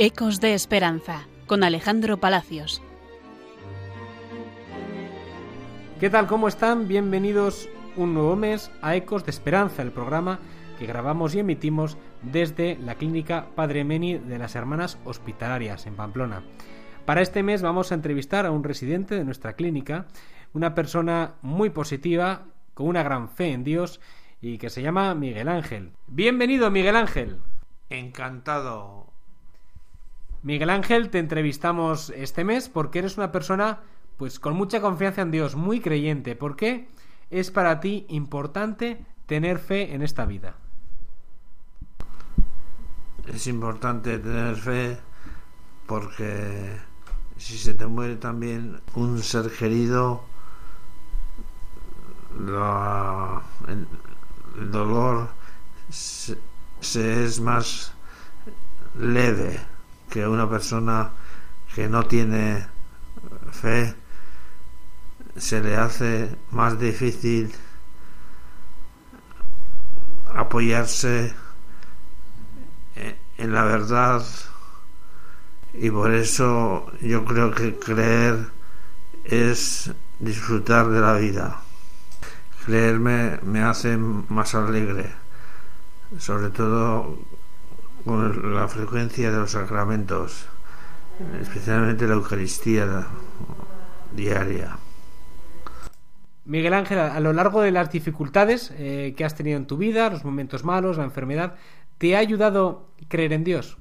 Ecos de Esperanza con Alejandro Palacios. ¿Qué tal? ¿Cómo están? Bienvenidos un nuevo mes a Ecos de Esperanza, el programa que grabamos y emitimos desde la clínica Padre Meni de las Hermanas Hospitalarias en Pamplona. Para este mes vamos a entrevistar a un residente de nuestra clínica, una persona muy positiva, con una gran fe en Dios y que se llama Miguel Ángel. Bienvenido, Miguel Ángel. Encantado. Miguel Ángel, te entrevistamos este mes porque eres una persona pues con mucha confianza en Dios, muy creyente. ¿Por qué es para ti importante tener fe en esta vida? Es importante tener fe porque si se te muere también un ser querido, la- el, dolor se es más leve que una persona que no tiene fe se le hace más difícil apoyarse en- la verdad y por eso yo creo que creer es disfrutar de la vida. Creer me, me hace más alegre, sobre todo con la frecuencia de los sacramentos, especialmente la Eucaristía diaria. Miguel Ángel, a lo largo de las dificultades eh, que has tenido en tu vida, los momentos malos, la enfermedad, ¿te ha ayudado creer en Dios?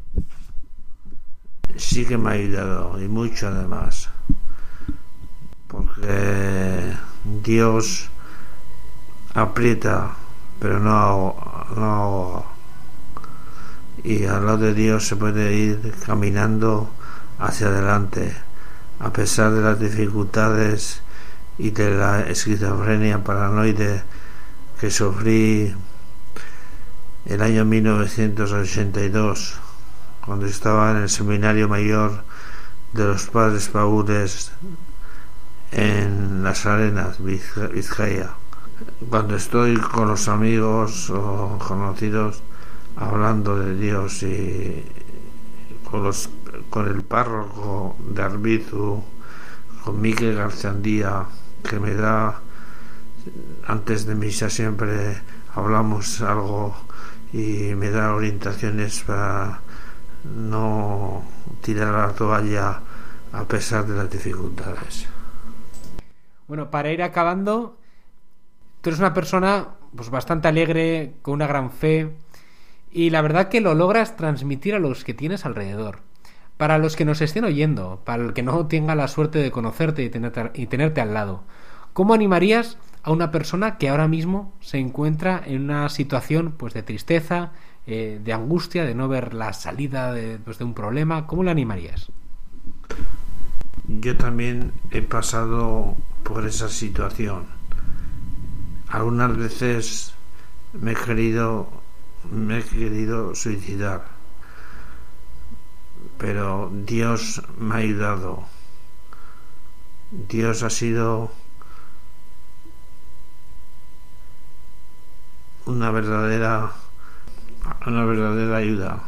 sí que me ha ayudado y mucho además porque Dios aprieta pero no no ahoga y al lado de Dios se puede ir caminando hacia adelante a pesar de las dificultades y de la esquizofrenia paranoide que sufrí el año 1982 cuando estaba en el seminario mayor de los padres paules en las arenas Vizca- Vizcaya. Cuando estoy con los amigos o conocidos hablando de Dios y con, los, con el párroco de Arbizu, con Miquel García que me da antes de misa siempre hablamos algo y me da orientaciones para no tirar la toalla a pesar de las dificultades. Bueno, para ir acabando, tú eres una persona pues bastante alegre, con una gran fe, y la verdad que lo logras transmitir a los que tienes alrededor. Para los que nos estén oyendo, para el que no tenga la suerte de conocerte y tenerte, y tenerte al lado, ¿cómo animarías a una persona que ahora mismo se encuentra en una situación pues de tristeza, eh, de angustia, de no ver la salida de, pues, de un problema? ¿Cómo le animarías? Yo también he pasado por esa situación. Algunas veces me he querido, me he querido suicidar, pero Dios me ha ayudado. Dios ha sido una verdadera, una verdadera ayuda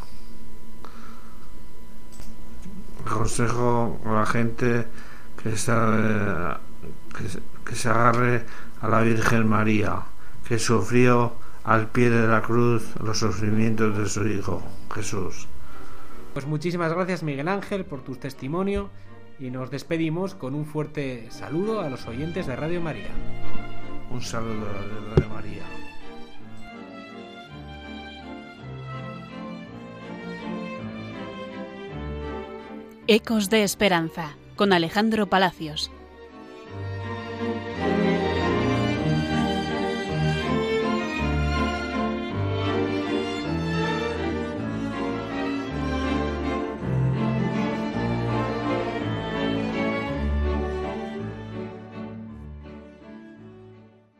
aconsejo a la gente que, que, se- que se agarre a la Virgen María, que sufrió al pie de la cruz los sufrimientos de su Hijo Jesús. Pues muchísimas gracias Miguel Ángel por tu testimonio y nos despedimos con un fuerte saludo a los oyentes de Radio María. Un saludo de Radio María. Ecos de Esperanza con Alejandro Palacios.